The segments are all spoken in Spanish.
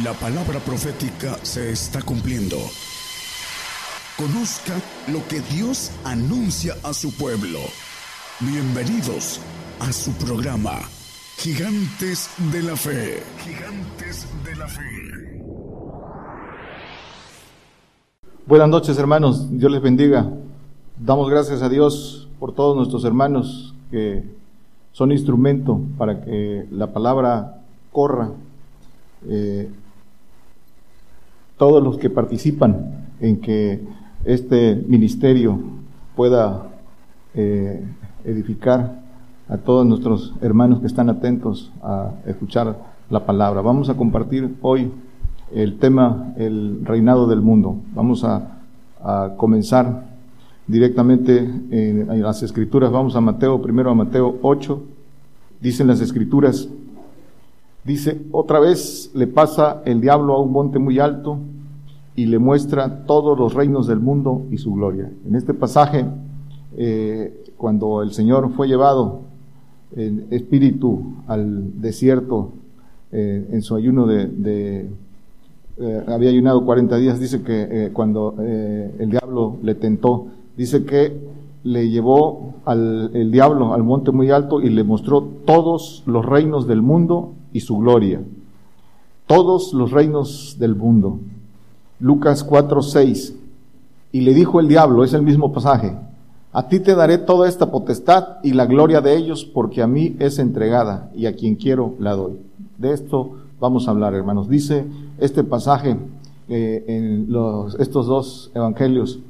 La palabra profética se está cumpliendo. Conozca lo que Dios anuncia a su pueblo. Bienvenidos a su programa, Gigantes de la Fe. Gigantes de la Fe. Buenas noches hermanos, Dios les bendiga. Damos gracias a Dios por todos nuestros hermanos que son instrumento para que la palabra corra. Eh, todos los que participan en que este ministerio pueda eh, edificar a todos nuestros hermanos que están atentos a escuchar la palabra. Vamos a compartir hoy el tema, el reinado del mundo. Vamos a, comenzar directamente en, en, las escrituras. Vamos a Mateo, primero a Mateo 8. Dicen las escrituras, dice, otra vez le pasa el diablo a un monte muy alto y le muestra todos los reinos del mundo y su gloria. En este pasaje, eh, cuando el Señor fue llevado en espíritu al desierto eh, en su ayuno de, eh, había ayunado 40 días, dice que cuando el diablo le tentó, dice que le llevó al el diablo al monte muy alto y le mostró todos los reinos del mundo y su gloria. Todos los reinos del mundo. Lucas 4, 6. Y le dijo el diablo, es el mismo pasaje, a ti te daré toda esta potestad y la gloria de ellos, porque a mí es entregada y a quien quiero la doy. De esto vamos a hablar, hermanos. Dice este pasaje eh, en los, estos dos evangelios,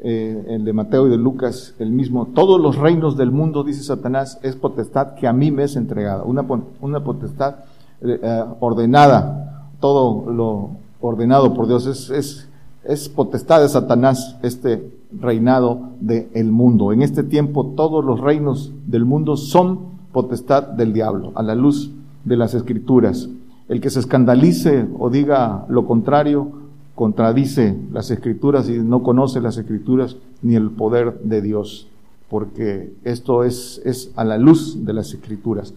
eh, el de Mateo y de Lucas, el mismo. Todos los reinos del mundo, dice Satanás, es potestad que a mí me es entregada. Una, una potestad eh, ordenada. Todo lo ordenado por Dios. Es, es, es potestad de Satanás este reinado del mundo. En este tiempo todos los reinos del mundo son potestad del diablo, a la luz de las escrituras. El que se escandalice o diga lo contrario, contradice las escrituras y no conoce las escrituras ni el poder de Dios, porque esto es, es a la luz de las escrituras.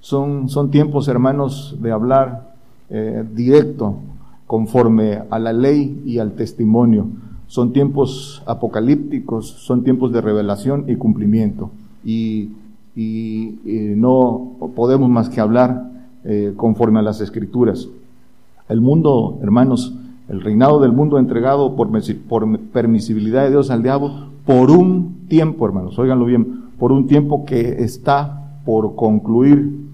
Son, son tiempos, hermanos, de hablar eh, directo conforme a la ley y al testimonio. Son tiempos apocalípticos, son tiempos de revelación y cumplimiento. Y, no podemos más que hablar eh, conforme a las escrituras. El mundo, hermanos, el reinado del mundo entregado por, por permisibilidad de Dios al diablo por un tiempo, hermanos, óiganlo bien, por un tiempo que está por concluir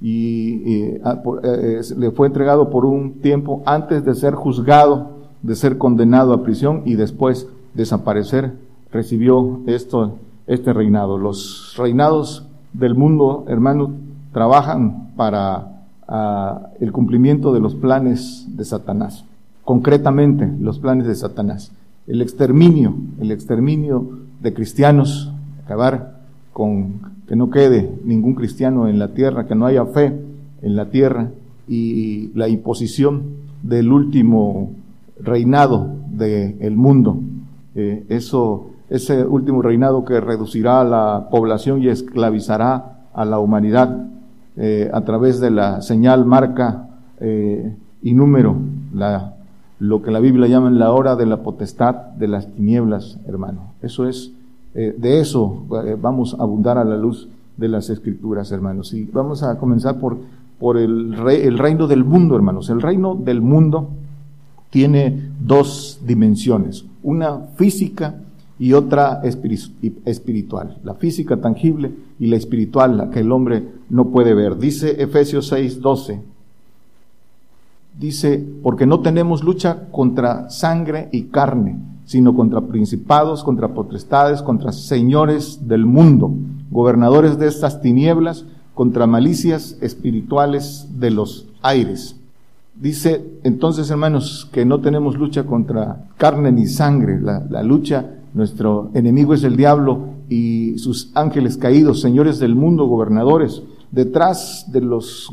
y, ah, eh, le fue entregado por un tiempo antes de ser juzgado, de ser condenado a prisión y después desaparecer, recibió esto, este reinado. Los reinados del mundo, hermanos, trabajan para ah, el cumplimiento de los planes de Satanás, concretamente los planes de Satanás. El exterminio, el exterminio de cristianos, acabar con que no quede ningún cristiano en la tierra, que no haya fe en la tierra y la imposición del último reinado del mundo. Eh, eso, ese último reinado que reducirá la población y esclavizará a la humanidad eh, a través de la señal, marca eh, y número, lo que la Biblia llama la hora de la potestad de las tinieblas, hermano. Eso es eh, de eso eh, vamos a abundar a la luz de las escrituras, hermanos. Y vamos a comenzar por, por el, el reino del mundo, hermanos. El reino del mundo tiene dos dimensiones, una física y otra espiritual. La física tangible y la espiritual, la que el hombre no puede ver. Dice Efesios 6, 12. Dice, porque no tenemos lucha contra sangre y carne, sino contra principados, contra potestades, contra señores del mundo, gobernadores de estas tinieblas, contra malicias espirituales de los aires. Dice entonces, hermanos, que no tenemos lucha contra carne ni sangre, la, lucha, nuestro enemigo es el diablo y sus ángeles caídos, señores del mundo, gobernadores. Detrás de los,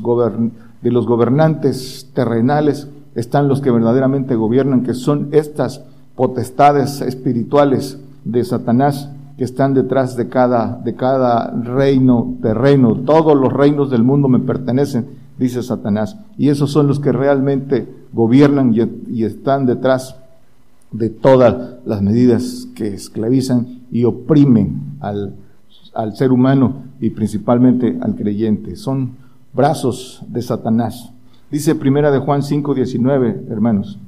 de los gobernantes terrenales están los que verdaderamente gobiernan, que son estas potestades espirituales de Satanás que están detrás de cada, de cada reino terreno. Todos los reinos del mundo me pertenecen, dice Satanás. Y esos son los que realmente gobiernan y, están detrás de todas las medidas que esclavizan y oprimen al, al ser humano y principalmente al creyente. Son brazos de Satanás. Dice primera de Juan 5, 19, hermanos.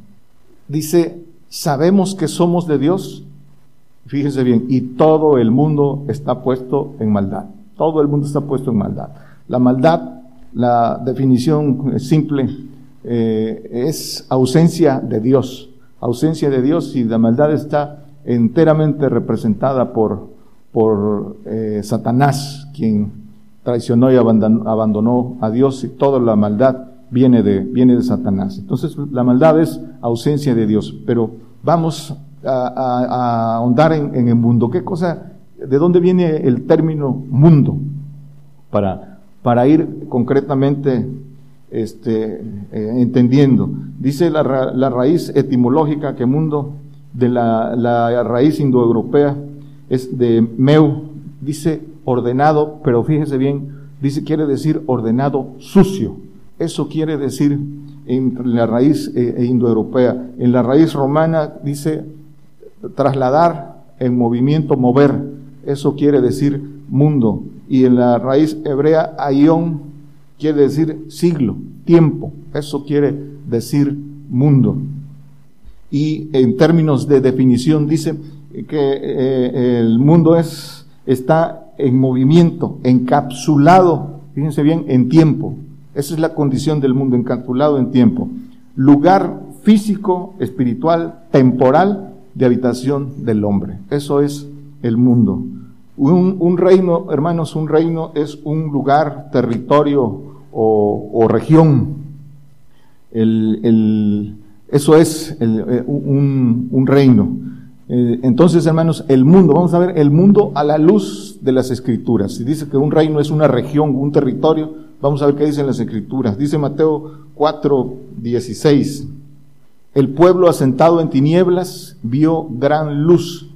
Dice, sabemos que somos de Dios. Fíjense bien, y todo el mundo está puesto en maldad. Todo el mundo está puesto en maldad. La maldad la definición simple eh, es ausencia de Dios. Ausencia de Dios y la maldad está enteramente representada por, por eh, Satanás, quien traicionó y abandonó, a Dios y toda la maldad viene de, viene de Satanás. Entonces la maldad es ausencia de Dios. Pero vamos a, ahondar en, en el mundo. ¿Qué cosa, de dónde viene el término mundo? Para para ir concretamente este, eh, entendiendo. Dice la, la, raíz etimológica que mundo de la, la raíz indoeuropea es de meu, dice ordenado, pero fíjese bien, dice quiere decir ordenado sucio. Eso quiere decir en la raíz eh, e indoeuropea. En la raíz romana dice trasladar en movimiento, mover. Eso quiere decir mundo y en la raíz hebrea aion quiere decir siglo, tiempo, eso quiere decir mundo. Y en términos de definición dice que eh, el mundo es, está en movimiento, encapsulado, fíjense bien, en tiempo. Esa es la condición del mundo, encapsulado en tiempo. Lugar físico, espiritual, temporal de habitación del hombre. Eso es el mundo. Un, reino, hermanos, un reino es un lugar, territorio o, región. eso es eh, un, reino. Eh, entonces, hermanos, el mundo, vamos a ver el mundo a la luz de las escrituras. Si dice que un reino es una región, un territorio, vamos a ver qué dicen las escrituras. Dice Mateo 4, 16. El pueblo asentado en tinieblas vio gran luz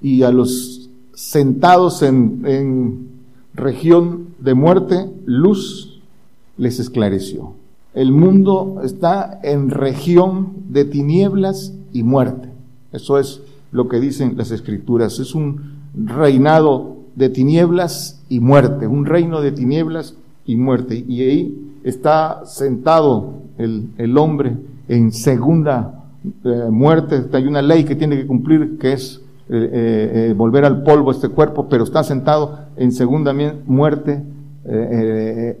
y a los sentados en, región de muerte, luz les esclareció. El mundo está en región de tinieblas y muerte. Eso es lo que dicen las escrituras. Es un reinado de tinieblas y muerte, un reino de tinieblas y muerte. Y ahí está sentado el, hombre en segunda eh, muerte. Hay una ley que tiene que cumplir que es eh, eh, volver al polvo este cuerpo, pero está sentado en segunda muerte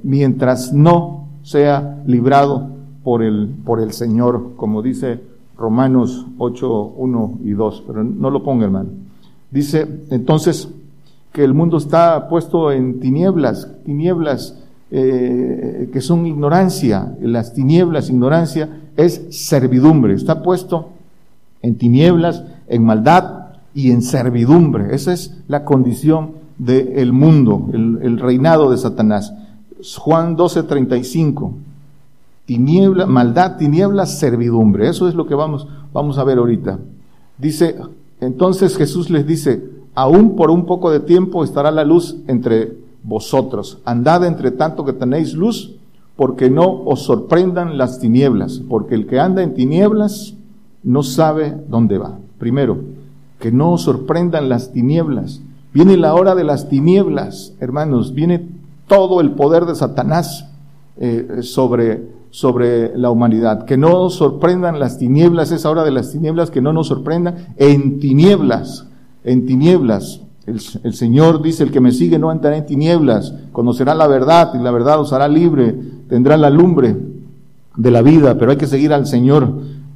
mientras no sea librado por el, por el Señor, como dice Romanos 8, 1 y 2, pero no lo ponga hermano. Dice entonces que el mundo está puesto en tinieblas, tinieblas que son ignorancia, las tinieblas, ignorancia es servidumbre, está puesto en tinieblas, en maldad, y en servidumbre. Esa es la condición del mundo, el, reinado de Satanás. Juan 12:35. Tiniebla, maldad, tiniebla, servidumbre. Eso es lo que vamos, vamos a ver ahorita. Dice, entonces Jesús les dice, aún por un poco de tiempo estará la luz entre vosotros. Andad entre tanto que tenéis luz, porque no os sorprendan las tinieblas, porque el que anda en tinieblas no sabe dónde va. Primero, que no sorprendan las tinieblas. Viene la hora de las tinieblas, hermanos, viene todo el poder de Satanás eh, sobre, sobre la humanidad. Que no sorprendan las tinieblas, esa hora de las tinieblas, que no nos sorprendan en tinieblas, en tinieblas. El, Señor dice, el que me sigue no entrará en tinieblas, conocerá la verdad y la verdad os hará libre, tendrá la lumbre de la vida, pero hay que seguir al Señor.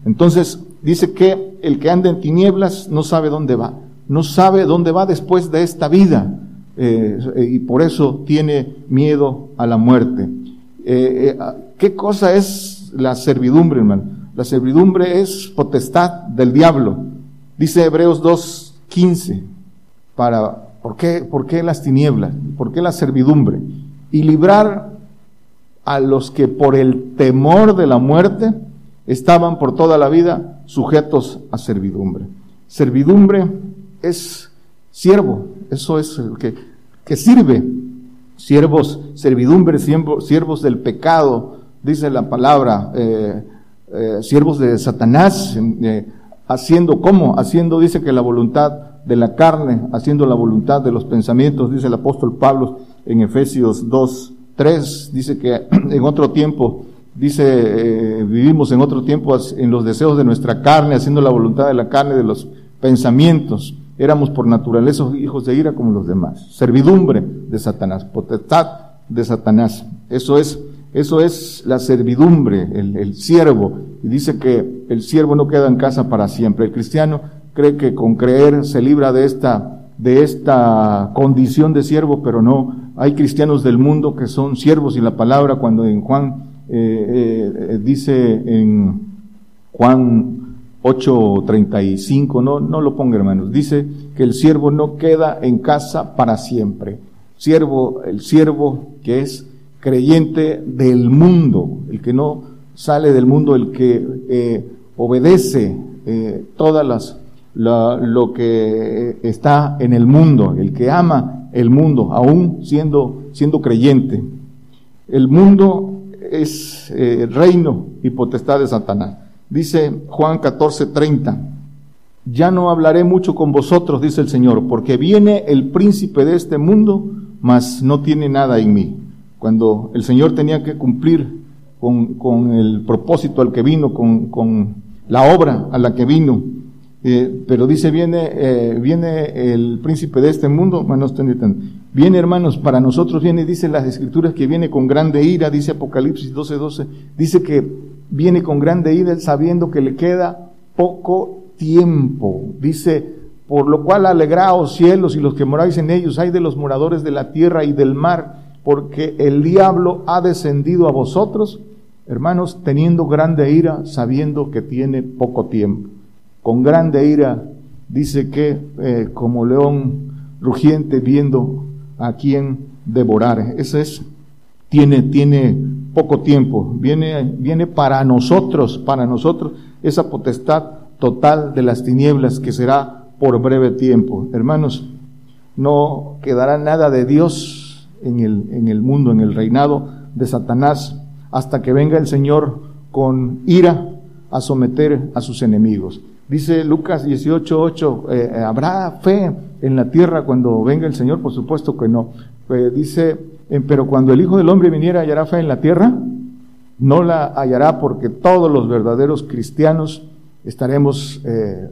Entonces, dice que el que anda en tinieblas no sabe dónde va, no sabe dónde va después de esta vida eh, y por eso tiene miedo a la muerte. Eh, eh, ¿Qué cosa es la servidumbre, hermano? La servidumbre es potestad del diablo. Dice Hebreos 2.15, para, ¿por qué, ¿por qué las tinieblas? ¿Por qué la servidumbre? Y librar a los que por el temor de la muerte estaban por toda la vida sujetos a servidumbre. Servidumbre es siervo, eso es el que, que sirve. Siervos, servidumbre, siervos del pecado, dice la palabra, eh, eh, siervos de Satanás, haciendo, ¿cómo? Haciendo, dice que la voluntad de la carne, haciendo la voluntad de los pensamientos, dice el apóstol Pablo en Efesios 2, 3, dice que en otro tiempo, dice, vivimos en otro tiempo en los deseos de nuestra carne, haciendo la voluntad de la carne, de los pensamientos. Éramos por naturaleza hijos de ira como los demás. Servidumbre de Satanás, potestad de Satanás. Eso es, eso es la servidumbre, el, el siervo. Y dice que el siervo no queda en casa para siempre. El cristiano cree que con creer se libra de esta, de esta condición de siervo, pero no. Hay cristianos del mundo que son siervos y la palabra cuando en Juan eh, eh, dice en Juan 8.35, no, no lo ponga hermanos, dice que el siervo no queda en casa para siempre. Siervo, el siervo que es creyente del mundo, el que no sale del mundo, el que eh, obedece eh, todas las lo que está en el mundo, el que ama el mundo, aún siendo, siendo creyente. El mundo es eh, reino y potestad de Satanás. Dice Juan 14:30, ya no hablaré mucho con vosotros, dice el Señor, porque viene el príncipe de este mundo, mas no tiene nada en mí. Cuando el Señor tenía que cumplir con, el propósito al que vino, con, la obra a la que vino, eh, pero dice, viene, eh, viene el príncipe de este mundo, no tiene Viene, hermanos, para nosotros viene, dice las escrituras, que viene con grande ira, dice Apocalipsis 12:12, 12, dice que viene con grande ira sabiendo que le queda poco tiempo. Dice, por lo cual alegraos cielos y los que moráis en ellos, hay de los moradores de la tierra y del mar, porque el diablo ha descendido a vosotros, hermanos, teniendo grande ira, sabiendo que tiene poco tiempo. Con grande ira dice que eh, como león rugiente viendo a quien devorar. Ese es, tiene, tiene poco tiempo, viene, viene para nosotros, para nosotros, esa potestad total de las tinieblas que será por breve tiempo. Hermanos, no quedará nada de Dios en el, en el mundo, en el reinado de Satanás, hasta que venga el Señor con ira a someter a sus enemigos. Dice Lucas 18, 8, eh, ¿habrá fe en la tierra cuando venga el Señor? Por supuesto que no. Eh, dice pero cuando el Hijo del Hombre viniera, ¿hallará fe en la tierra? No la hallará porque todos los verdaderos cristianos estaremos eh,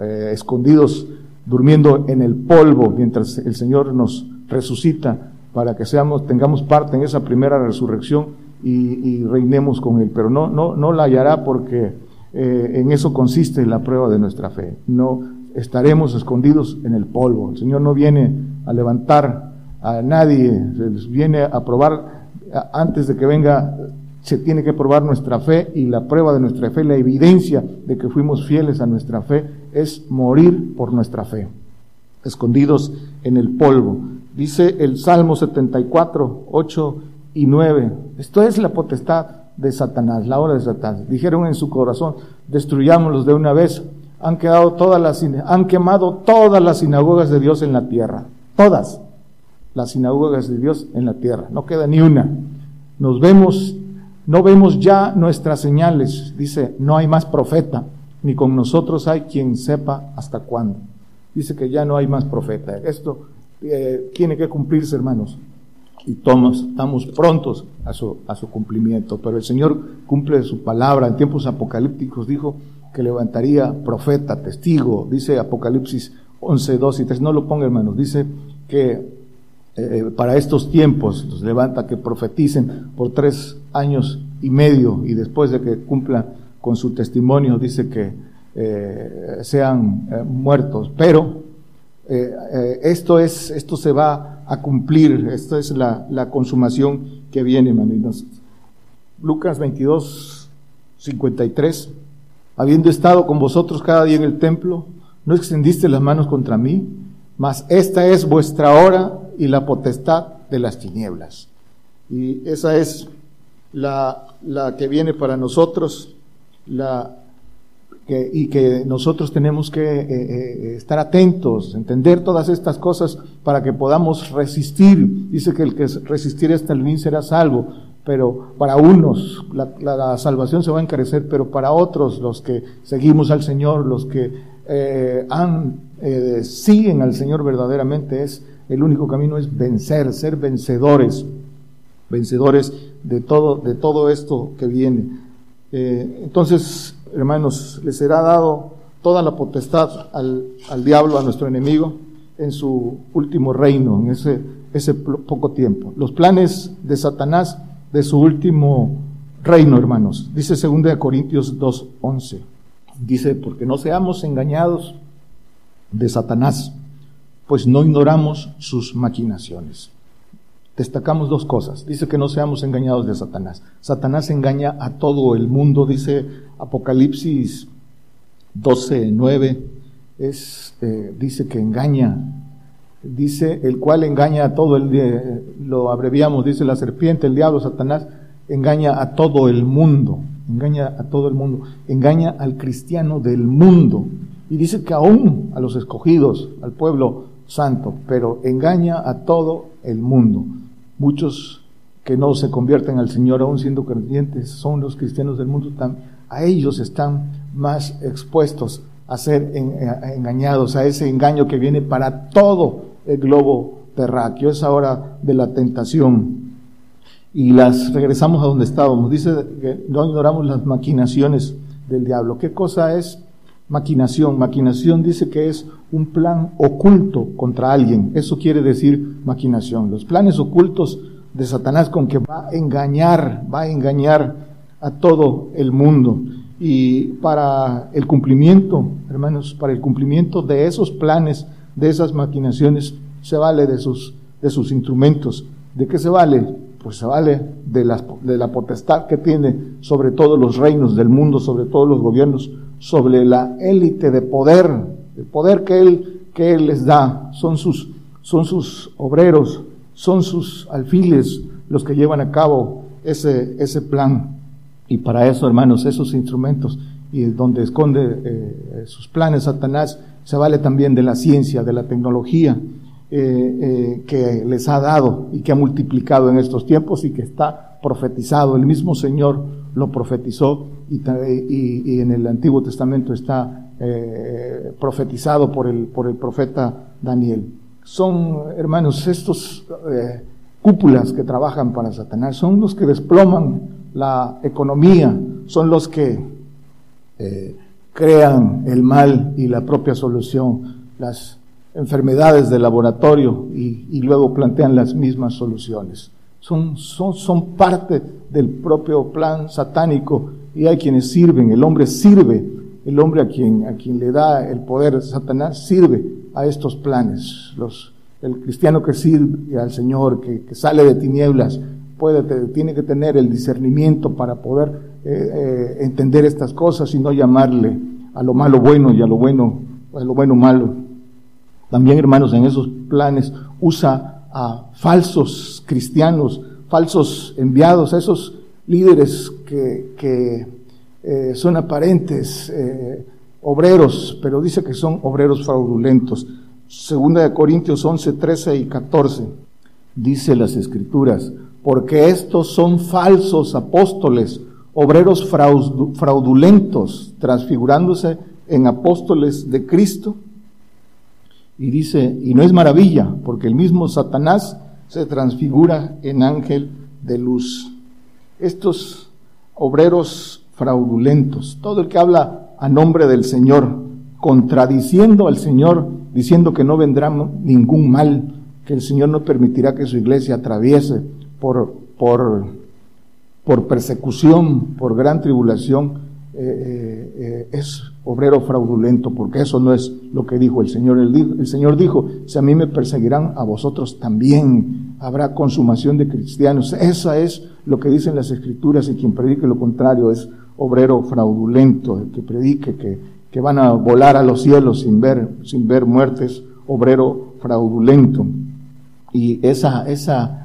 eh, escondidos durmiendo en el polvo mientras el Señor nos resucita para que seamos, tengamos parte en esa primera resurrección y, reinemos con Él. Pero no, no, no la hallará porque eh, en eso consiste la prueba de nuestra fe. No estaremos escondidos en el polvo. El Señor no viene a levantar a nadie, se viene a probar, antes de que venga, se tiene que probar nuestra fe y la prueba de nuestra fe, la evidencia de que fuimos fieles a nuestra fe, es morir por nuestra fe, escondidos en el polvo. Dice el Salmo 74, 8 y 9, esto es la potestad de Satanás, la hora de Satanás. Dijeron en su corazón, destruyámoslos de una vez. Han quedado todas las, han quemado todas las sinagogas de Dios en la tierra, todas las sinagogas de Dios en la tierra. No queda ni una. Nos vemos, no vemos ya nuestras señales. Dice, no hay más profeta, ni con nosotros hay quien sepa hasta cuándo. Dice que ya no hay más profeta. Esto eh, tiene que cumplirse, hermanos. Y tomos, estamos prontos a su, a su cumplimiento. Pero el Señor cumple su palabra. En tiempos apocalípticos dijo que levantaría profeta, testigo. Dice Apocalipsis 11, 2 y 3. No lo ponga, hermanos. Dice que eh, para estos tiempos, los levanta que profeticen por tres años y medio y después de que cumpla con su testimonio dice que eh, sean eh, muertos. Pero esto es, esto se va a cumplir, esto es la, la consumación que viene, hermanos. Lucas 22, 53. Habiendo estado con vosotros cada día en el templo, no extendiste las manos contra mí, mas esta es vuestra hora y la potestad de las tinieblas. Y esa es la, la que viene para nosotros, la, y que nosotros tenemos que eh, eh, estar atentos, entender todas estas cosas para que podamos resistir. Dice que el que resistir hasta el fin será salvo. pero para unos la, salvación se va a encarecer, pero para otros, los que seguimos al Señor, los que eh, eh, siguen al Señor verdaderamente, es el único camino es vencer, ser vencedores, vencedores de todo, de todo esto que viene. Eh, entonces, hermanos, les será dado toda la potestad al, al diablo, a nuestro enemigo, en su último reino, en ese, ese poco tiempo. Los planes de Satanás de su último reino, hermanos. Dice 2 Corintios 2.11. Dice, porque no seamos engañados de Satanás, pues no ignoramos sus maquinaciones. Destacamos dos cosas. Dice que no seamos engañados de Satanás. Satanás engaña a todo el mundo, dice Apocalipsis 12.9. Es, eh, dice que engaña dice, el cual engaña a todo el, día, lo abreviamos, dice la serpiente, el diablo, Satanás, engaña a todo el mundo, engaña a todo el mundo, engaña al cristiano del mundo. Y dice que aún a los escogidos, al pueblo santo, pero engaña a todo el mundo. Muchos que no se convierten al Señor aún siendo creyentes son los cristianos del mundo, a ellos están más expuestos a ser engañados, a ese engaño que viene para todo el globo terráqueo, es ahora de la tentación. Y las regresamos a donde estábamos. Dice que no ignoramos las maquinaciones del diablo. ¿Qué cosa es maquinación? Maquinación dice que es un plan oculto contra alguien. Eso quiere decir maquinación. Los planes ocultos de Satanás con que va a engañar, va a engañar a todo el mundo. Y para el cumplimiento, hermanos, para el cumplimiento de esos planes de esas maquinaciones, se vale de sus, de sus instrumentos. ¿De qué se vale? Pues se vale de la, de la potestad que tiene sobre todos los reinos del mundo, sobre todos los gobiernos, sobre la élite de poder, el poder que él, que él les da. Son sus, son sus obreros, son sus alfiles los que llevan a cabo ese, ese plan. Y para eso, hermanos, esos instrumentos y donde esconde eh, sus planes Satanás, se vale también de la ciencia, de la tecnología eh, eh, que les ha dado y que ha multiplicado en estos tiempos y que está profetizado. El mismo Señor lo profetizó y, en el Antiguo Testamento está eh, profetizado por el, por el profeta Daniel. Son, hermanos, estos cúpulas que trabajan para Satanás, son los que desploman la economía, son los que crean el mal y la propia solución, las enfermedades del laboratorio y, luego plantean las mismas soluciones. Son, son, son parte del propio plan satánico y hay quienes sirven, el hombre sirve, el hombre a quien, a quien le da el poder Satanás sirve a estos planes. Los, el cristiano que sirve al Señor, que, que sale de tinieblas, puede, tiene que tener el discernimiento para poder eh, eh, entender estas cosas y no llamarle a lo malo bueno y a lo bueno, a lo bueno malo. También, hermanos, en esos planes usa a falsos cristianos, falsos enviados, a esos líderes que, que eh, son aparentes obreros, pero dice que son obreros fraudulentos. Segunda de Corintios 11, 13 y 14, dice las escrituras, porque estos son falsos apóstoles, obreros fraudulentos, transfigurándose en apóstoles de Cristo. Y dice, y no es maravilla, porque el mismo Satanás se transfigura en ángel de luz. Estos obreros fraudulentos, todo el que habla a nombre del Señor, contradiciendo al Señor, diciendo que no vendrá ningún mal, que el Señor no permitirá que su iglesia atraviese por, por por persecución, por gran tribulación, eh, eh, eh, es obrero fraudulento, porque eso no es lo que dijo el Señor. El, el, Señor dijo, si a mí me perseguirán, a vosotros también habrá consumación de cristianos. Esa es lo que dicen las escrituras y quien predique lo contrario es obrero fraudulento, el que predique que, que van a volar a los cielos sin ver, sin ver muertes, obrero fraudulento. Y esa, esa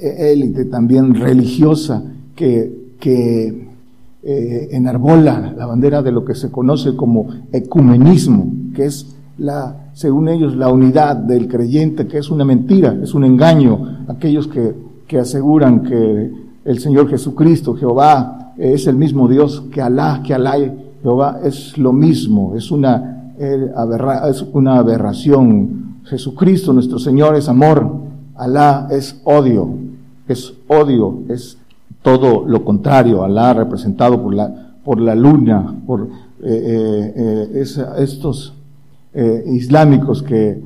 élite también religiosa, que, que eh, enarbola la bandera de lo que se conoce como ecumenismo, que es la, según ellos, la unidad del creyente, que es una mentira, es un engaño. Aquellos que, que aseguran que el Señor Jesucristo, Jehová es el mismo Dios que Alá, que Alá, Jehová es lo mismo, es una, eh, es una aberración. Jesucristo, nuestro Señor, es amor, Alá es odio, es odio, es todo lo contrario, Alá representado por la, por la luna, por eh, eh, estos islámicos que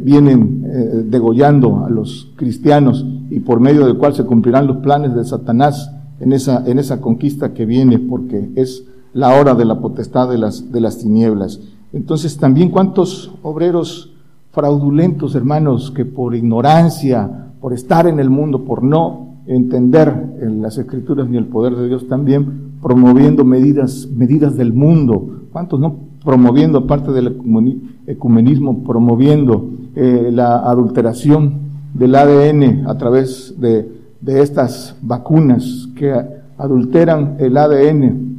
vienen degollando a los cristianos y por medio del cual se cumplirán los planes de Satanás en esa, en esa conquista que viene, porque es la hora de la potestad de las, de las tinieblas. Entonces también cuántos obreros fraudulentos, hermanos, que por ignorancia, por estar en el mundo, por no entender en las escrituras ni el poder de Dios, también promoviendo medidas, medidas del mundo. ¿Cuántos no? Promoviendo, aparte del ecumenismo, promoviendo eh, la adulteración del ADN a través de, de estas vacunas que adulteran el ADN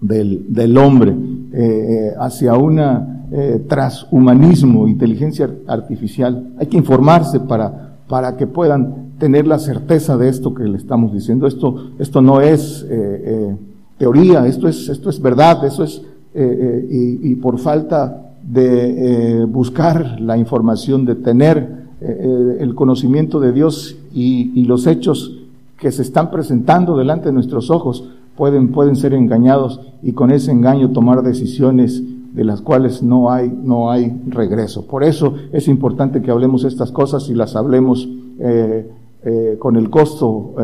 del, del hombre eh, eh, hacia una eh, transhumanismo, inteligencia artificial. Hay que informarse para, para que puedan tener la certeza de esto que le estamos diciendo. Esto, esto no es eh, teoría, esto es, esto es verdad, eso es, y, y, por falta de buscar la información, de tener eh, el conocimiento de Dios y, los hechos que se están presentando delante de nuestros ojos pueden, pueden ser engañados y con ese engaño tomar decisiones de las cuales no hay, no hay regreso. Por eso es importante que hablemos estas cosas y las hablemos eh, eh, con el costo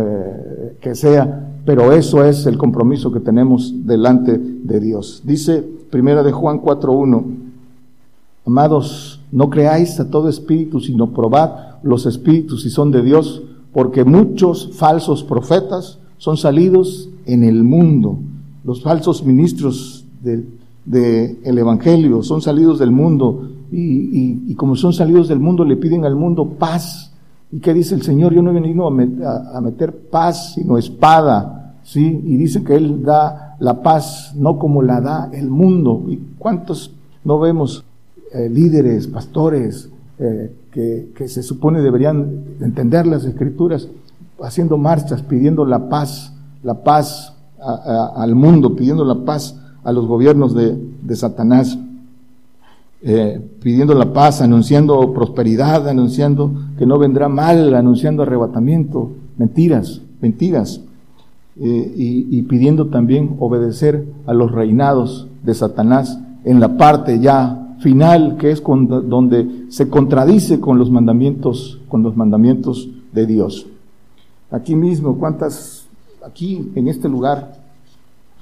que sea, pero eso es el compromiso que tenemos delante de Dios. Dice primera de Juan 4.1, amados, no creáis a todo espíritu, sino probad los espíritus si son de Dios, porque muchos falsos profetas son salidos en el mundo. Los falsos ministros del de Evangelio son salidos del mundo y, como son salidos del mundo le piden al mundo paz. ¿Y qué dice el Señor? Yo no he venido a, meter paz, sino espada. ¿sí? Y dice que Él da la paz no como la da el mundo. ¿Y cuántos no vemos eh, líderes, pastores, eh, que, se supone deberían entender las escrituras, haciendo marchas, pidiendo la paz, la paz al mundo, pidiendo la paz a los gobiernos de, Satanás, eh, pidiendo la paz, anunciando prosperidad, anunciando que no vendrá mal, anunciando arrebatamiento, mentiras, mentiras, y, y pidiendo también obedecer a los reinados de Satanás en la parte ya final que es donde se contradice con los mandamientos, con los mandamientos de Dios. Aquí mismo, cuántas, aquí en este lugar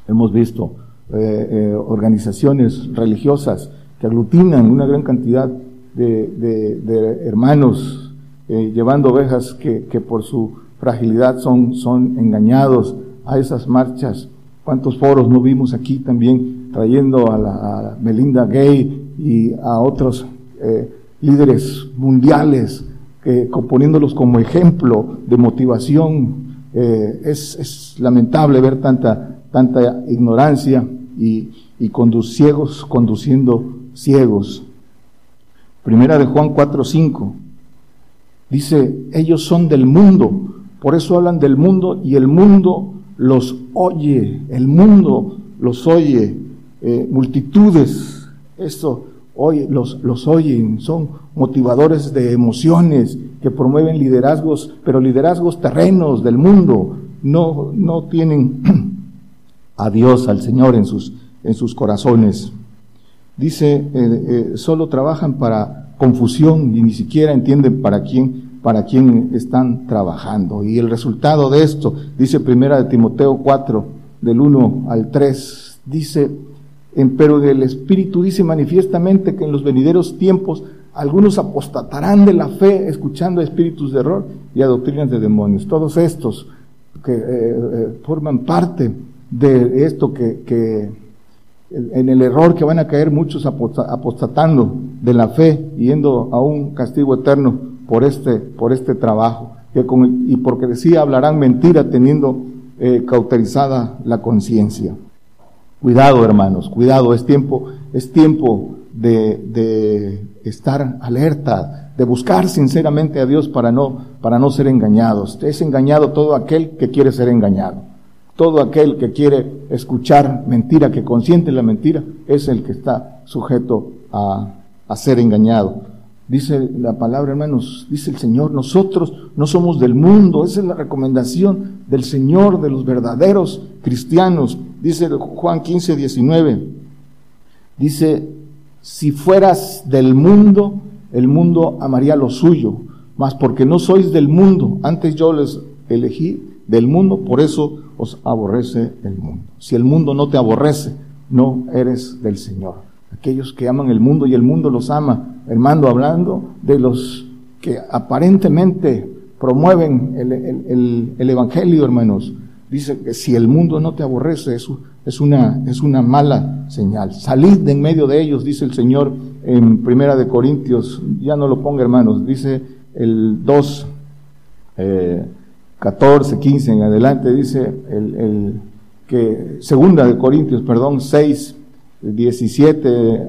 hemos visto eh, eh, organizaciones religiosas que aglutinan una gran cantidad de, hermanos eh, llevando ovejas que, que, por su fragilidad son, son engañados a esas marchas. ¿Cuántos foros no vimos aquí también trayendo a Melinda Gay y a otros eh, líderes mundiales, eh, poniéndolos como ejemplo de motivación. Eh, es, es, lamentable ver tanta, tanta ignorancia y, y ciegos conduciendo ciegos. Primera de Juan 4:5 dice, ellos son del mundo, por eso hablan del mundo y el mundo los oye, el mundo los oye, multitudes esto hoy los, los oyen, son motivadores de emociones que promueven liderazgos, pero liderazgos terrenos del mundo. No, no tienen a Dios, al Señor en sus, en sus corazones. Dice, eh, eh, solo trabajan para confusión y ni siquiera entienden para quién, para quién están trabajando. Y el resultado de esto, dice primera de Timoteo 4, del 1 al 3, dice, pero el Espíritu dice manifiestamente que en los venideros tiempos algunos apostatarán de la fe escuchando a espíritus de error y a doctrinas de demonios. Todos estos que eh, eh, forman parte de esto que, que, en el error que van a caer muchos apostatando de la fe, yendo a un castigo eterno por este, por este trabajo. Que y porque decía hablarán mentira teniendo eh, cauterizada la conciencia. Cuidado, hermanos, cuidado, es tiempo, es tiempo de, de estar alerta, de buscar sinceramente a Dios para no, para no ser engañados. Es engañado todo aquel que quiere ser engañado. Todo aquel que quiere escuchar mentira, que consiente la mentira, es el que está sujeto a, a ser engañado. Dice la palabra, hermanos, dice el Señor, nosotros no somos del mundo. Esa es la recomendación del Señor, de los verdaderos cristianos. Dice Juan 15, 19. Dice, si fueras del mundo, el mundo amaría lo suyo. Mas porque no sois del mundo, antes yo les elegí del mundo, por eso os aborrece el mundo. Si el mundo no te aborrece, no eres del Señor aquellos que aman el mundo y el mundo los ama. Hermano, hablando de los que aparentemente promueven el, Evangelio, hermanos. Dice que si el mundo no te aborrece, es una, es una mala señal. Salid de en medio de ellos, dice el Señor en Primera de Corintios. Ya no lo ponga, hermanos. Dice el 2, 14, 15 en adelante, dice el, el que Segunda de Corintios, perdón, 6, 17,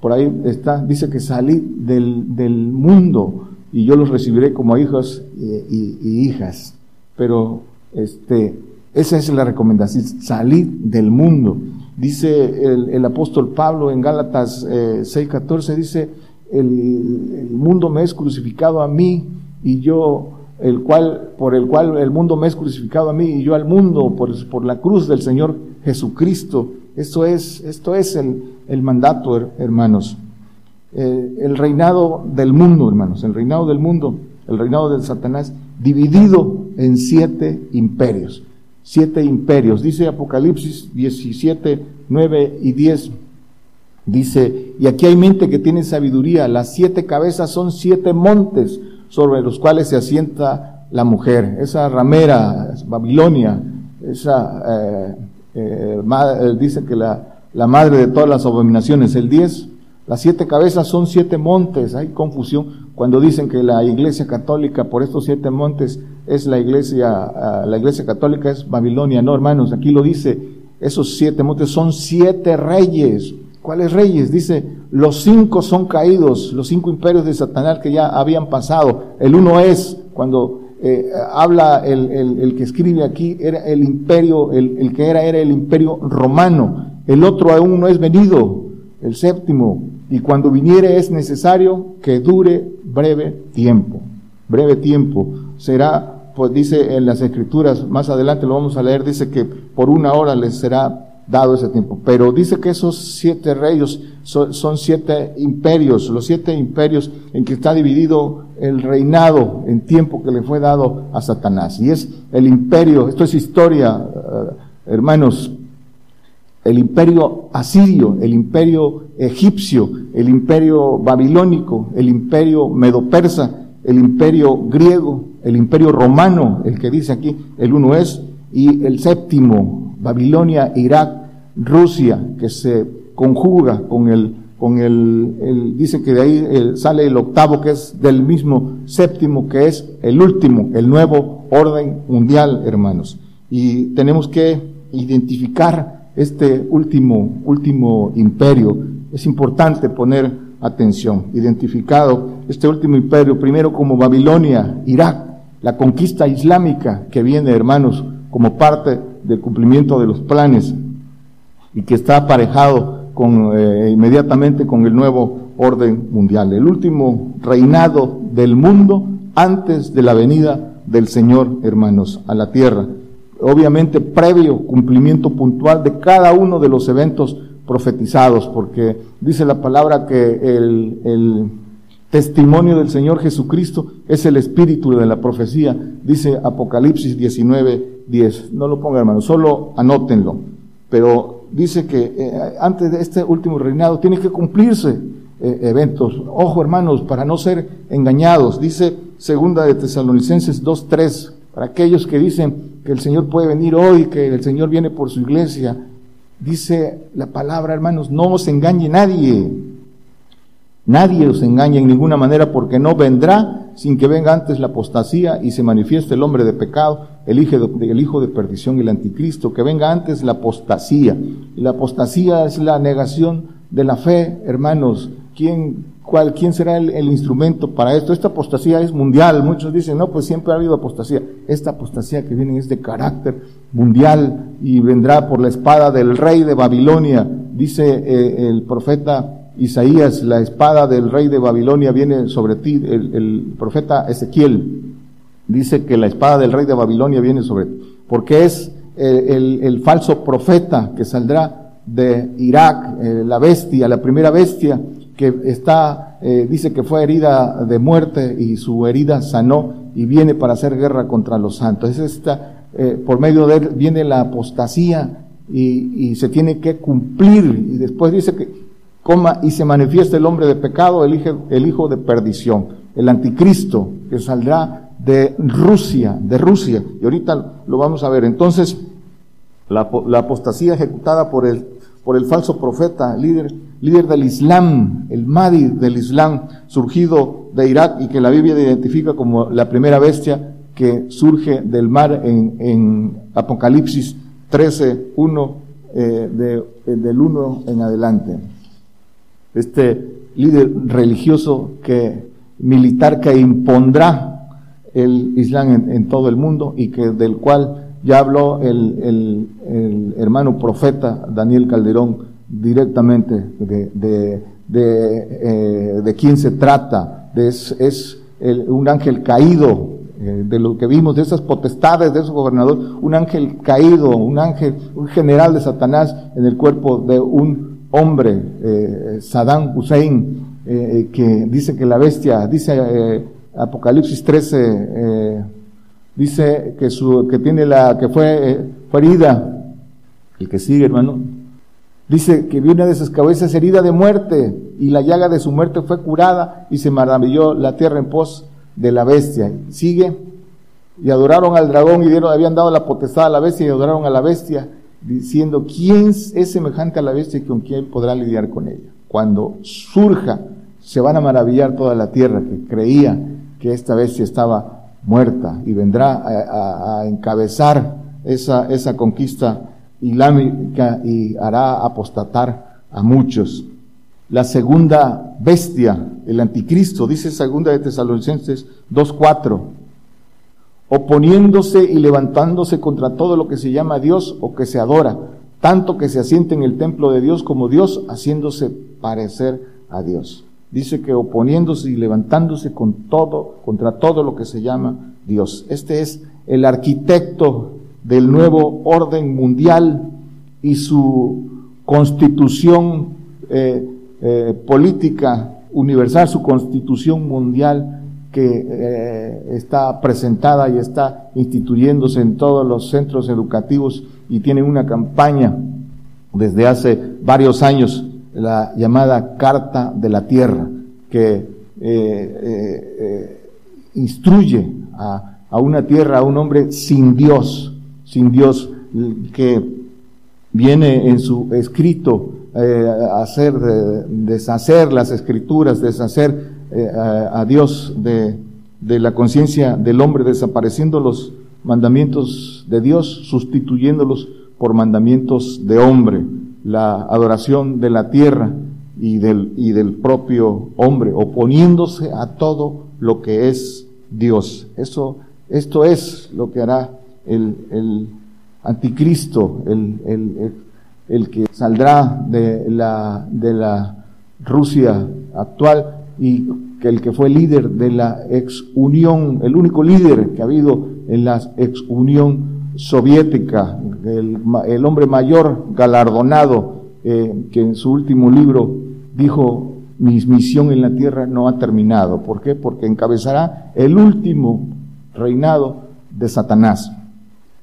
por ahí está, dice que salí del, del mundo y yo los recibiré como hijos y, hijas. Pero este, esa es la recomendación, salir del mundo. Dice el, apóstol Pablo en Gálatas eh, 6:14, dice, el, mundo me es crucificado a mí y yo, el cual, por el cual el mundo me es crucificado a mí y yo al mundo por, por la cruz del Señor Jesucristo. Esto es, esto es el, mandato, hermanos. Eh, el reinado del mundo, hermanos, el reinado del mundo, el reinado de Satanás, dividido en siete imperios. Siete imperios. Dice Apocalipsis 17, 9 y 10. Dice, y aquí hay mente que tiene sabiduría. Las siete cabezas son siete montes sobre los cuales se asienta la mujer. Esa ramera, Babilonia, esa eh, eh, eh, dice que la, la, madre de todas las abominaciones, el 10, las siete cabezas son siete montes, hay confusión cuando dicen que la iglesia católica por estos siete montes es la iglesia, ah, la iglesia católica es Babilonia, no hermanos, aquí lo dice, esos siete montes son siete reyes, ¿cuáles reyes? Dice, los cinco son caídos, los cinco imperios de Satanás que ya habían pasado, el uno es cuando eh, habla el, el, que escribe aquí, era el imperio, el, el, que era era el imperio romano, el otro aún no es venido, el séptimo, y cuando viniere es necesario que dure breve tiempo, breve tiempo, será, pues dice en las escrituras, más adelante lo vamos a leer, dice que por una hora les será dado ese tiempo. Pero dice que esos siete reyes son, siete imperios, los siete imperios en que está dividido el reinado en tiempo que le fue dado a Satanás. Y es el imperio, esto es historia, eh, hermanos, el imperio asirio, el imperio egipcio, el imperio babilónico, el imperio medo-persa, el imperio griego, el imperio romano, el que dice aquí, el uno es, y el séptimo, Babilonia, Irak, Rusia, que se conjuga con el, con el, dice que de ahí sale el octavo, que es del mismo séptimo, que es el último, el nuevo orden mundial, hermanos. Y tenemos que identificar este último, último imperio. Es importante poner atención. Identificado este último imperio, primero como Babilonia, Irak, la conquista islámica que viene, hermanos, como parte del cumplimiento de los planes y que está aparejado con, eh, inmediatamente con el nuevo orden mundial. El último reinado del mundo antes de la venida del Señor, hermanos, a la tierra. Obviamente previo cumplimiento puntual de cada uno de los eventos profetizados, porque dice la palabra que el, testimonio del Señor Jesucristo es el espíritu de la profecía, dice Apocalipsis 19, 10. No lo ponga hermano, solo anótenlo. Pero dice que eh, antes de este último reinado tiene que cumplirse eh, eventos. Ojo, hermanos, para no ser engañados. Dice segunda de Tesalonicenses 2.3, para aquellos que dicen que el Señor puede venir hoy, que el Señor viene por su iglesia. Dice la palabra, hermanos, no os engañe nadie. Nadie os engañe en ninguna manera porque no vendrá sin que venga antes la apostasía y se manifieste el hombre de pecado, el hijo de, el hijo de perdición el anticristo, que venga antes la apostasía. Y la apostasía es la negación de la fe, hermanos. ¿Quién, ¿Cuál, ¿Quién será el, instrumento para esto? Esta apostasía es mundial. Muchos dicen, no, pues siempre ha habido apostasía. Esta apostasía que viene es de carácter mundial y vendrá por la espada del rey de Babilonia. Dice eh, el profeta Isaías, la espada del rey de Babilonia viene sobre ti. El, profeta Ezequiel dice que la espada del rey de Babilonia viene sobre ti. Porque es el, falso profeta que saldrá de Irak, eh, la bestia, la primera bestia que está, eh, dice que fue herida de muerte y su herida sanó y viene para hacer guerra contra los santos. Es esta, eh, por medio de él viene la apostasía y, y, se tiene que cumplir. Y después dice que coma y se manifiesta el hombre de pecado, el hijo, el hijo de perdición, el anticristo que saldrá de Rusia, de Rusia. Y ahorita lo vamos a ver. Entonces, la, la apostasía ejecutada por el, por el falso profeta, líder líder del Islam, el Mahdi del Islam, surgido de Irak y que la Biblia identifica como la primera bestia que surge del mar en, Apocalipsis 13, 1, eh, de, eh, del 1 en adelante. Este líder religioso que, militar que impondrá el Islam en, todo el mundo y que del cual ya habló el, el hermano profeta Daniel Calderón directamente de, de, de, eh, de quién se trata. es, es un ángel caído, eh, de lo que vimos, de esas potestades de esos gobernadores, un ángel caído, un ángel, un general de Satanás en el cuerpo de un hombre, eh, Saddam Hussein, que dice que la bestia, dice Apocalipsis 13, dice que su, que tiene la, que fue, fue herida, el que sigue hermano, Dice que vio una de sus cabezas herida de muerte y la llaga de su muerte fue curada y se maravilló la tierra en pos de la bestia. Sigue y adoraron al dragón y dieron, habían dado la potestad a la bestia y adoraron a la bestia diciendo, ¿quién es semejante a la bestia y con quién podrá lidiar con ella? Cuando surja, se van a maravillar toda la tierra que creía que esta bestia estaba muerta y vendrá a, encabezar esa, esa conquista islámica y hará apostatar a muchos. La segunda bestia, el anticristo, dice segunda de Tesalonicenses 2.4, oponiéndose y levantándose contra todo lo que se llama Dios o que se adora, tanto que se asiente en el templo de Dios como Dios, haciéndose parecer a Dios. Dice que oponiéndose y levantándose con todo, contra todo lo que se llama Dios. Este es el arquitecto del nuevo orden mundial y su constitución eh, eh, política universal, su constitución mundial que eh, está presentada y está instituyéndose en todos los centros educativos y tiene una campaña desde hace varios años, la llamada Carta de la Tierra, que instruye a, a una tierra, a un hombre sin Dios, sin Dios, que viene en su escrito eh, a hacer, deshacer las escrituras, deshacer eh, a, Dios de, de la conciencia del hombre, desapareciendo los mandamientos de Dios, sustituyéndolos por mandamientos de hombre, la adoración de la tierra y del, y del propio hombre, oponiéndose a todo lo que es Dios. Eso, esto es lo que hará el, el anticristo, el, el, el, que saldrá de la, de la Rusia actual y que el que fue líder de la ex unión, el único líder que ha habido en la ex unión soviética, el, el hombre mayor galardonado, eh, que en su último libro dijo, mi misión en la tierra no ha terminado. ¿Por qué? Porque encabezará el último reinado de Satanás.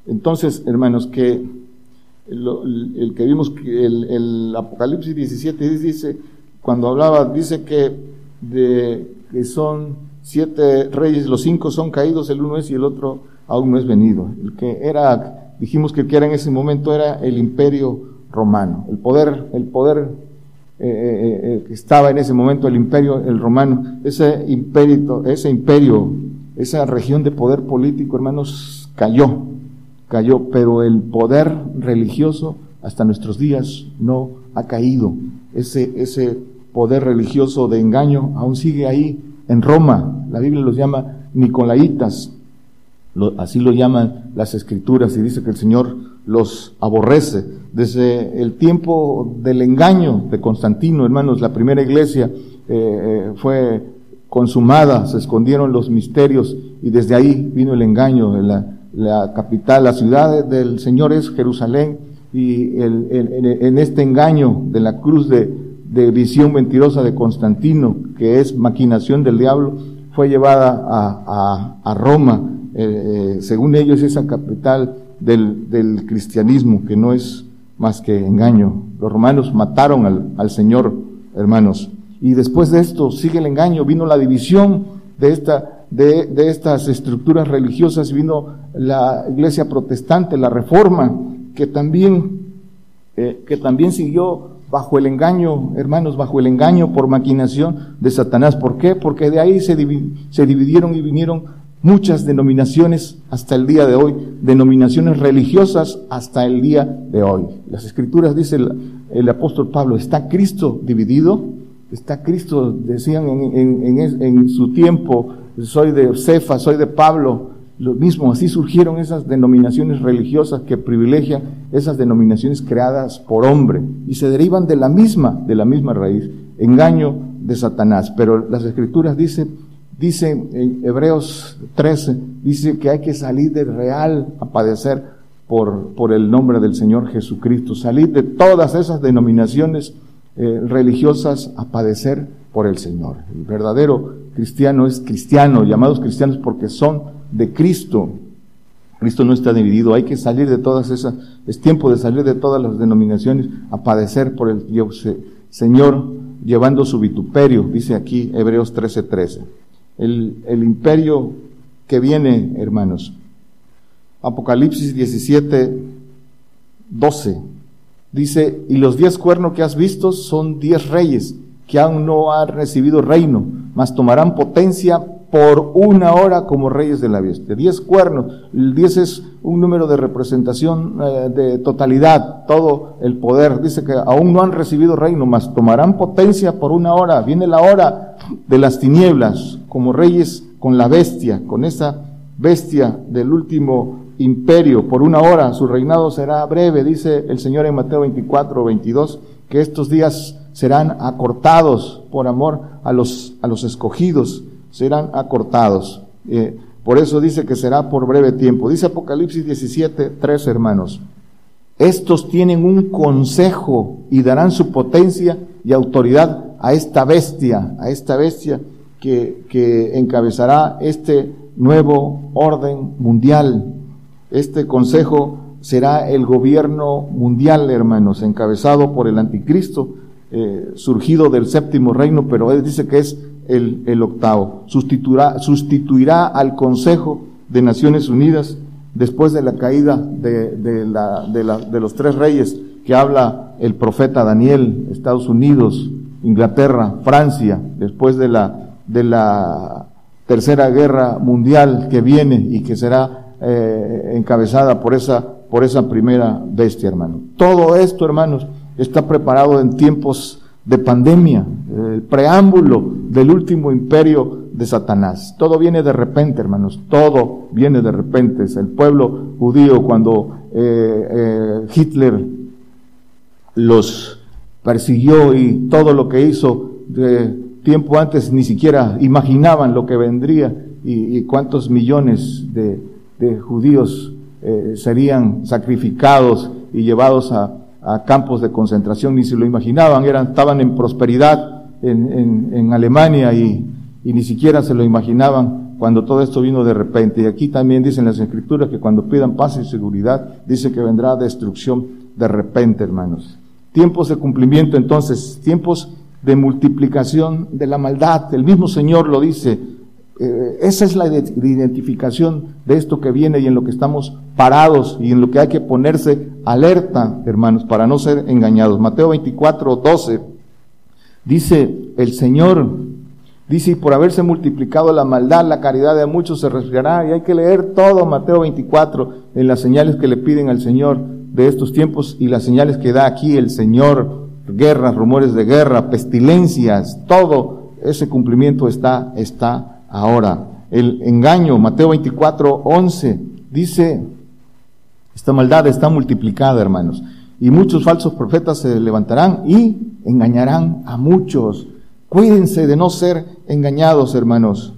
Entonces, hermanos, que el, que vimos, el, el, Apocalipsis 17 dice, cuando hablaba, dice que, de, que son siete reyes, los cinco son caídos, el uno es y el otro aún no es venido. El que era, dijimos que el que era en ese momento era el imperio romano, el poder, el poder eh, eh, eh, que estaba en ese momento, el imperio, el romano, ese imperio, ese imperio, esa región de poder político, hermanos, cayó cayó, pero el poder religioso hasta nuestros días no ha caído. Ese, ese poder religioso de engaño aún sigue ahí en Roma. La Biblia los llama Nicolaitas, así lo llaman las escrituras y dice que el Señor los aborrece. Desde el tiempo del engaño de Constantino, hermanos, la primera iglesia eh, eh, fue consumada, se escondieron los misterios y desde ahí vino el engaño. La, capital, la ciudad del Señor es Jerusalén y el, en este engaño de la cruz de, visión mentirosa de Constantino, que es maquinación del diablo, fue llevada a Roma. Eh, según ellos, esa capital del, cristianismo, que no es más que engaño. Los romanos mataron al, Señor, hermanos. Y después de esto sigue el engaño, vino la división de, esta, de, de estas estructuras religiosas, vino la iglesia protestante, la reforma, que también, eh, que también siguió bajo el engaño, hermanos, bajo el engaño por maquinación de Satanás. ¿Por qué? Porque de ahí se, se dividieron y vinieron muchas denominaciones hasta el día de hoy, denominaciones religiosas hasta el día de hoy. Las escrituras, dice el, apóstol Pablo, ¿está Cristo dividido? Está Cristo, decían en, en, en, su tiempo, soy de Cefa, soy de Pablo, lo mismo, así surgieron esas denominaciones religiosas que privilegian esas denominaciones creadas por hombre y se derivan de la misma, de la misma raíz, engaño de Satanás. Pero las escrituras dicen, dicen en Hebreos 13, dice que hay que salir del real a padecer por, por el nombre del Señor Jesucristo, salir de todas esas denominaciones eh, religiosas a padecer por el Señor. El verdadero cristiano es cristiano, llamados cristianos porque son de Cristo. Cristo no está dividido, hay que salir de todas esas, es tiempo de salir de todas las denominaciones a padecer por el Señor llevando su vituperio, dice aquí Hebreos 13:13. El, imperio que viene, hermanos. Apocalipsis 17, 12. Dice, y los diez cuernos que has visto son diez reyes que aún no han recibido reino, mas tomarán potencia por una hora como reyes de la bestia. Diez cuernos, el diez es un número de representación eh, de totalidad, todo el poder. Dice que aún no han recibido reino, mas tomarán potencia por una hora. Viene la hora de las tinieblas, como reyes con la bestia, con esa bestia del último imperio por una hora, su reinado será breve, dice el Señor en Mateo 24, 22, que estos días serán acortados por amor a los, a los escogidos, serán acortados. Eh, por eso dice que será por breve tiempo. Dice Apocalipsis 17, tres hermanos. Estos tienen un consejo y darán su potencia y autoridad a esta bestia, a esta bestia que, que encabezará este nuevo orden mundial. Este consejo será el gobierno mundial, hermanos, encabezado por el anticristo, eh, surgido del séptimo reino, pero él dice que es el, octavo. Sustituirá, sustituirá al Consejo de Naciones Unidas después de la caída de, de, la, de, la, de los tres reyes que habla el profeta Daniel, Estados Unidos, Inglaterra, Francia, después de la, de la tercera guerra mundial que viene y que será eh, encabezada por esa, por esa primera bestia, hermano. Todo esto, hermanos, está preparado en tiempos de pandemia, el preámbulo del último imperio de Satanás. Todo viene de repente, hermanos, todo viene de repente. El pueblo judío cuando eh, eh, Hitler los persiguió y todo lo que hizo de tiempo antes ni siquiera imaginaban lo que vendría y cuántos millones de, de judíos eh, serían sacrificados y llevados a, campos de concentración, ni se lo imaginaban, eran, estaban en prosperidad en, en, Alemania y, y, ni siquiera se lo imaginaban cuando todo esto vino de repente. Y aquí también dicen las escrituras que cuando pidan paz y seguridad, dice que vendrá destrucción de repente, hermanos. Tiempos de cumplimiento entonces, tiempos de multiplicación de la maldad. El mismo Señor lo dice, eh, esa es la identificación de esto que viene y en lo que estamos parados y en lo que hay que ponerse alerta, hermanos, para no ser engañados. Mateo 24, 12 dice el Señor, dice, y por haberse multiplicado la maldad, la caridad de muchos se resfriará. Y hay que leer todo Mateo 24 en las señales que le piden al Señor de estos tiempos y las señales que da aquí el Señor guerras, rumores de guerra, pestilencias, todo ese cumplimiento está, está ahora. El engaño, Mateo 24, 11, dice, esta maldad está multiplicada, hermanos, y muchos falsos profetas se levantarán y engañarán a muchos. Cuídense de no ser engañados, hermanos.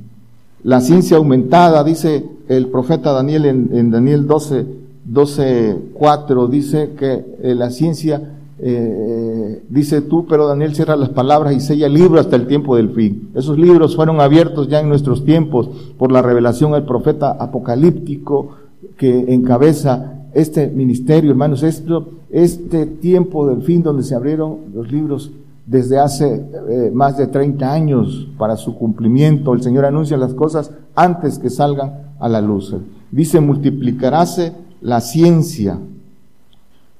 La ciencia aumentada, dice el profeta Daniel en, Daniel 12, 12, 4, dice que eh, la ciencia, eh, dice tú, pero Daniel cierra las palabras y sella el libro hasta el tiempo del fin. Esos libros fueron abiertos ya en nuestros tiempos por la revelación del profeta apocalíptico que encabeza este ministerio, hermanos, esto, este tiempo del fin donde se abrieron los libros desde hace eh, más de 30 años para su cumplimiento. El Señor anuncia las cosas antes que salgan a la luz. Dice, multiplicaráse la ciencia,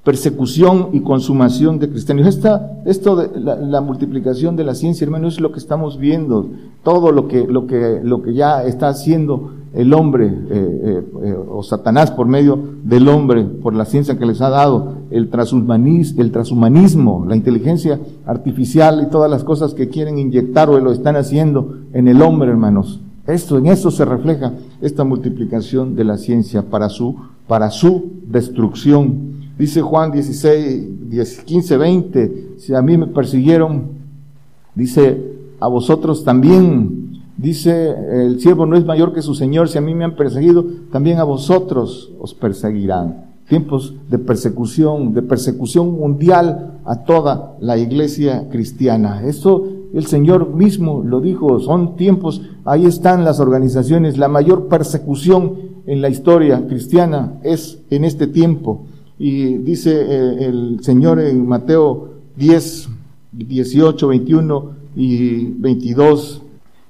persecución y consumación de cristianos. Esta, esto de la, multiplicación de la ciencia, hermano, es lo que estamos viendo, todo lo que, lo que, lo que ya está haciendo el hombre eh, eh, eh, o Satanás por medio del hombre, por la ciencia que les ha dado, el transhumanismo, el transhumanismo, la inteligencia artificial y todas las cosas que quieren inyectar o lo están haciendo en el hombre, hermanos. Esto, en eso se refleja esta multiplicación de la ciencia para su, para su destrucción. Dice Juan 16, 15, 20, si a mí me persiguieron, dice, a vosotros también Dice, el siervo no es mayor que su Señor, si a mí me han perseguido, también a vosotros os perseguirán. Tiempos de persecución, de persecución mundial a toda la iglesia cristiana. Eso el Señor mismo lo dijo, son tiempos, ahí están las organizaciones, la mayor persecución en la historia cristiana es en este tiempo. Y dice eh, el Señor en Mateo 10, 18, 21 y 22,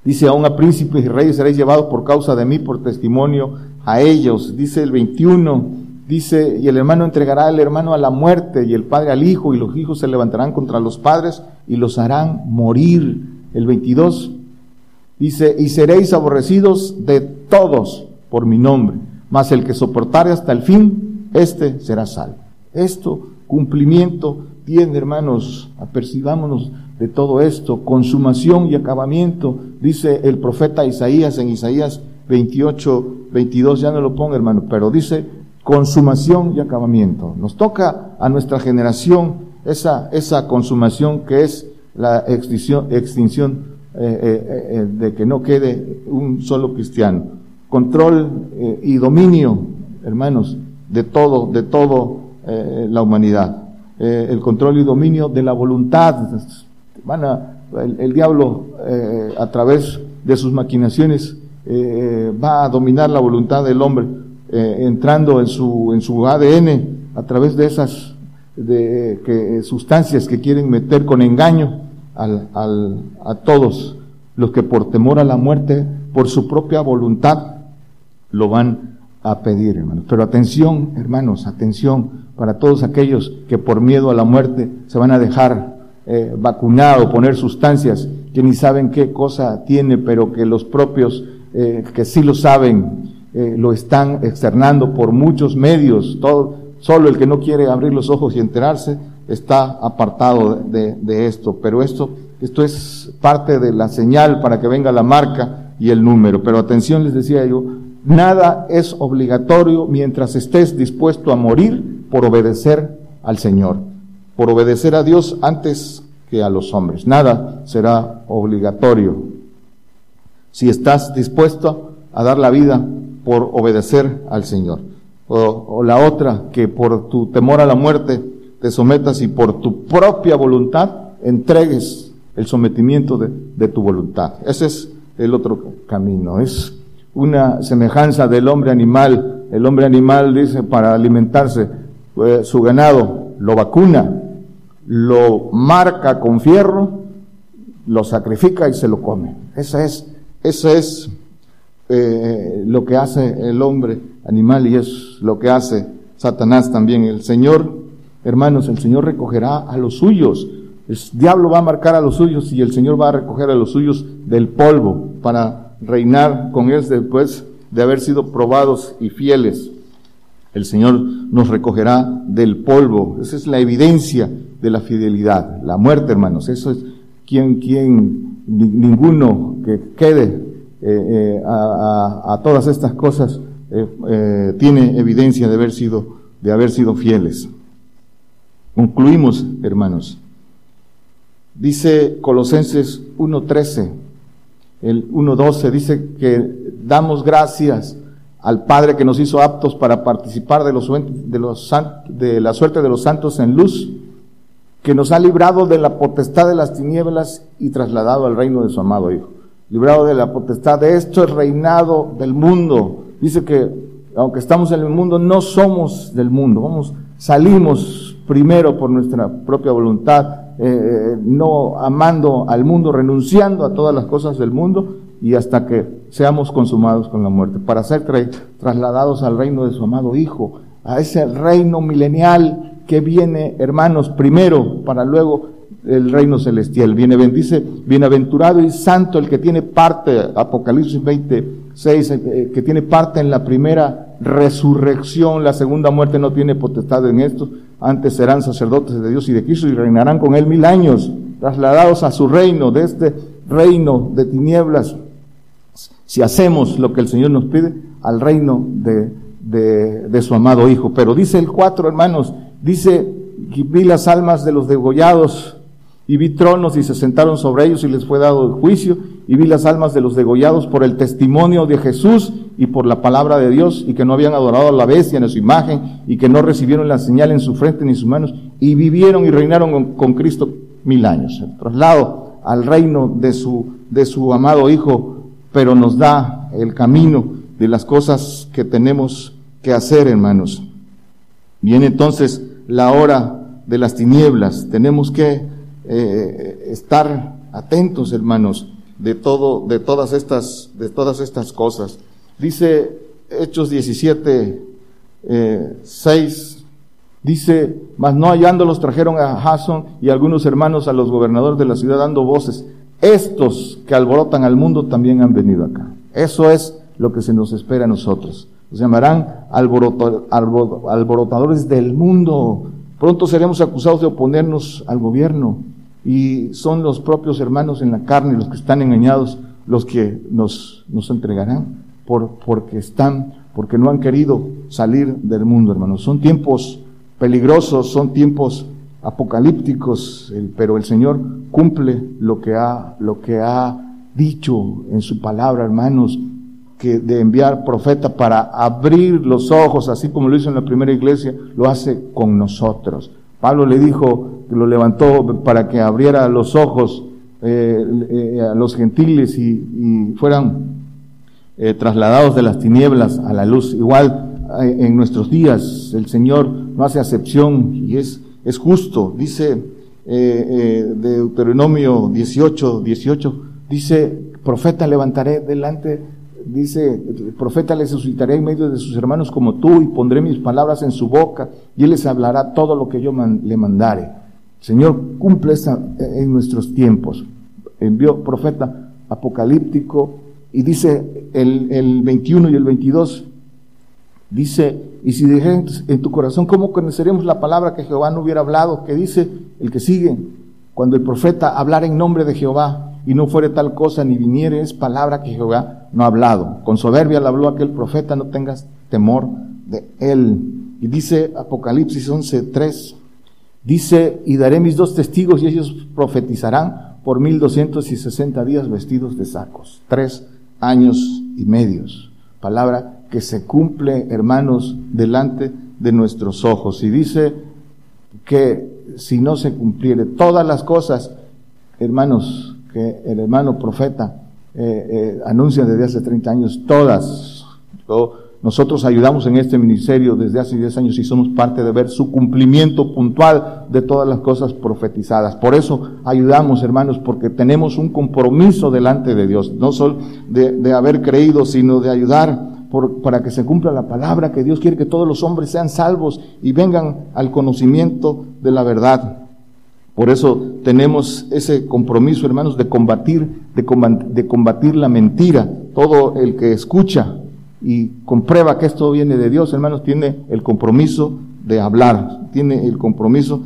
Dice, aún a príncipes y reyes seréis llevados por causa de mí, por testimonio a ellos. Dice el 21, dice, y el hermano entregará al hermano a la muerte y el padre al hijo y los hijos se levantarán contra los padres y los harán morir. El 22 dice, y seréis aborrecidos de todos por mi nombre, mas el que soportare hasta el fin, este será salvo. Esto, cumplimiento, tiene hermanos, apercibámonos de todo esto, consumación y acabamiento, dice el profeta Isaías en Isaías 28, 22, ya no lo pongo hermano, pero dice consumación y acabamiento. Nos toca a nuestra generación esa, esa consumación que es la extinción, extinción eh, eh, eh, de que no quede un solo cristiano. Control y dominio, hermanos, de todo, de todo la humanidad. el control y dominio de la voluntad, van a, el, diablo eh, a través de sus maquinaciones eh, va a dominar la voluntad del hombre, eh, entrando en su, en su ADN a través de esas de, que, sustancias que quieren meter con engaño al, al, a todos los que por temor a la muerte, por su propia voluntad, lo van a pedir, hermanos. Pero atención, hermanos, atención para todos aquellos que por miedo a la muerte se van a dejar eh, vacunado, poner sustancias que ni saben qué cosa tiene, pero que los propios eh, que sí lo saben eh, lo están externando por muchos medios. Todo, solo el que no quiere abrir los ojos y enterarse está apartado de, de esto. Pero esto, esto es parte de la señal para que venga la marca y el número. Pero atención, les decía yo, nada es obligatorio mientras estés dispuesto a morir por obedecer al Señor por obedecer a Dios antes que a los hombres. Nada será obligatorio. Si estás dispuesto a dar la vida por obedecer al Señor. O, la otra, que por tu temor a la muerte te sometas y por tu propia voluntad entregues el sometimiento de, tu voluntad. Ese es el otro camino. Es una semejanza del hombre animal. El hombre animal dice para alimentarse su ganado lo vacuna, lo marca con fierro, lo sacrifica y se lo come. Esa es, esa es eh, lo que hace el hombre animal y es lo que hace Satanás también. El Señor, hermanos, el Señor recogerá a los suyos. El diablo va a marcar a los suyos y el Señor va a recoger a los suyos del polvo para reinar con él después de haber sido probados y fieles. El Señor nos recogerá del polvo. Esa es la evidencia de la fidelidad. La muerte, hermanos, eso es quien, quien, ninguno que quede eh, eh, a, todas estas cosas eh, tiene evidencia de haber sido, de haber sido fieles. Concluimos, hermanos. Dice Colosenses 1.13, el 1.12, dice que damos gracias al Padre que nos hizo aptos para participar de, los, de, los, de la suerte de los santos en luz, que nos ha librado de la potestad de las tinieblas y trasladado al reino de su amado Hijo. Librado de la potestad de esto, el reinado del mundo. Dice que aunque estamos en el mundo, no somos del mundo. Vamos, salimos primero por nuestra propia voluntad, eh, eh, no amando al mundo, renunciando a todas las cosas del mundo y hasta que seamos consumados con la muerte, para ser trasladados al reino de su amado Hijo, a ese reino milenial que viene, hermanos, primero para luego el reino celestial. Viene, bendice, bienaventurado y santo el que tiene parte, Apocalipsis 26, eh, que tiene parte en la primera resurrección, la segunda muerte no tiene potestad en esto, antes serán sacerdotes de Dios y de Cristo y reinarán con él mil años, trasladados a su reino, de este reino de tinieblas si hacemos lo que el Señor nos pide, al reino de, de, su amado Hijo. Pero dice el cuatro, hermanos, dice, vi las almas de los degollados y vi tronos y se sentaron sobre ellos y les fue dado el juicio y vi las almas de los degollados por el testimonio de Jesús y por la palabra de Dios y que no habían adorado a la bestia en su imagen y que no recibieron la señal en su frente ni sus manos y vivieron y reinaron con, con Cristo mil años. El traslado al reino de su, de su amado Hijo pero nos da el camino de las cosas que tenemos que hacer, hermanos. Viene entonces la hora de las tinieblas. Tenemos que eh, estar atentos, hermanos, de todo, de todas estas, de todas estas cosas. Dice Hechos 17, eh, 6, dice, mas no hallándolos trajeron a Jason y algunos hermanos a los gobernadores de la ciudad dando voces estos que alborotan al mundo también han venido acá. Eso es lo que se nos espera a nosotros. Nos llamarán alborotadores del mundo. Pronto seremos acusados de oponernos al gobierno y son los propios hermanos en la carne, los que están engañados, los que nos, nos entregarán por, porque están, porque no han querido salir del mundo, hermanos. Son tiempos peligrosos, son tiempos apocalípticos, pero el Señor cumple lo que ha, lo que ha dicho en su palabra, hermanos, que de enviar profeta para abrir los ojos, así como lo hizo en la primera iglesia, lo hace con nosotros. Pablo le dijo lo levantó para que abriera los ojos eh, eh, a los gentiles y, fueran eh, trasladados de las tinieblas a la luz. Igual en nuestros días el Señor no hace acepción y es es justo. Dice eh, Deuteronomio 18, 18, dice, profeta levantaré delante, dice, profeta le suscitaré en medio de sus hermanos como tú y pondré mis palabras en su boca y él les hablará todo lo que yo le mandare. Señor cumple esa en nuestros tiempos. Envió profeta apocalíptico y dice el, el 21 y el 22, dice, y si dijeres en tu corazón, ¿cómo conoceremos la palabra que Jehová no hubiera hablado? Que dice el que sigue, cuando el profeta hablara en nombre de Jehová y no fuere tal cosa ni viniere, es palabra que Jehová no ha hablado. Con soberbia le habló aquel profeta, no tengas temor de él. Y dice Apocalipsis 11.3, dice, y daré mis dos testigos y ellos profetizarán por mil doscientos y sesenta días vestidos de sacos. Tres años y medios. Palabra que se cumple, hermanos, delante de nuestros ojos. Y dice que si no se cumpliere todas las cosas, hermanos, que el hermano profeta eh, eh, anuncia desde hace 30 años, todas. Nosotros ayudamos en este ministerio desde hace 10 años y somos parte de ver su cumplimiento puntual de todas las cosas profetizadas. Por eso ayudamos, hermanos, porque tenemos un compromiso delante de Dios, no solo de, haber creído, sino de ayudar para que se cumpla la palabra, que Dios quiere que todos los hombres sean salvos y vengan al conocimiento de la verdad. Por eso tenemos ese compromiso, hermanos, de combatir, de combatir la mentira. Todo el que escucha y comprueba que esto viene de Dios, hermanos, tiene el compromiso de hablar, tiene el compromiso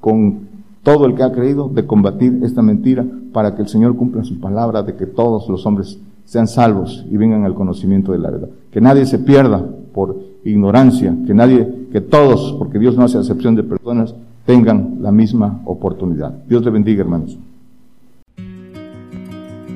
con todo el que ha creído de combatir esta mentira para que el Señor cumpla su palabra de que todos los hombres sean salvos y vengan al conocimiento de la verdad. Que nadie se pierda por ignorancia, que nadie, que todos, porque Dios no hace acepción de personas, tengan la misma oportunidad. Dios te bendiga, hermanos.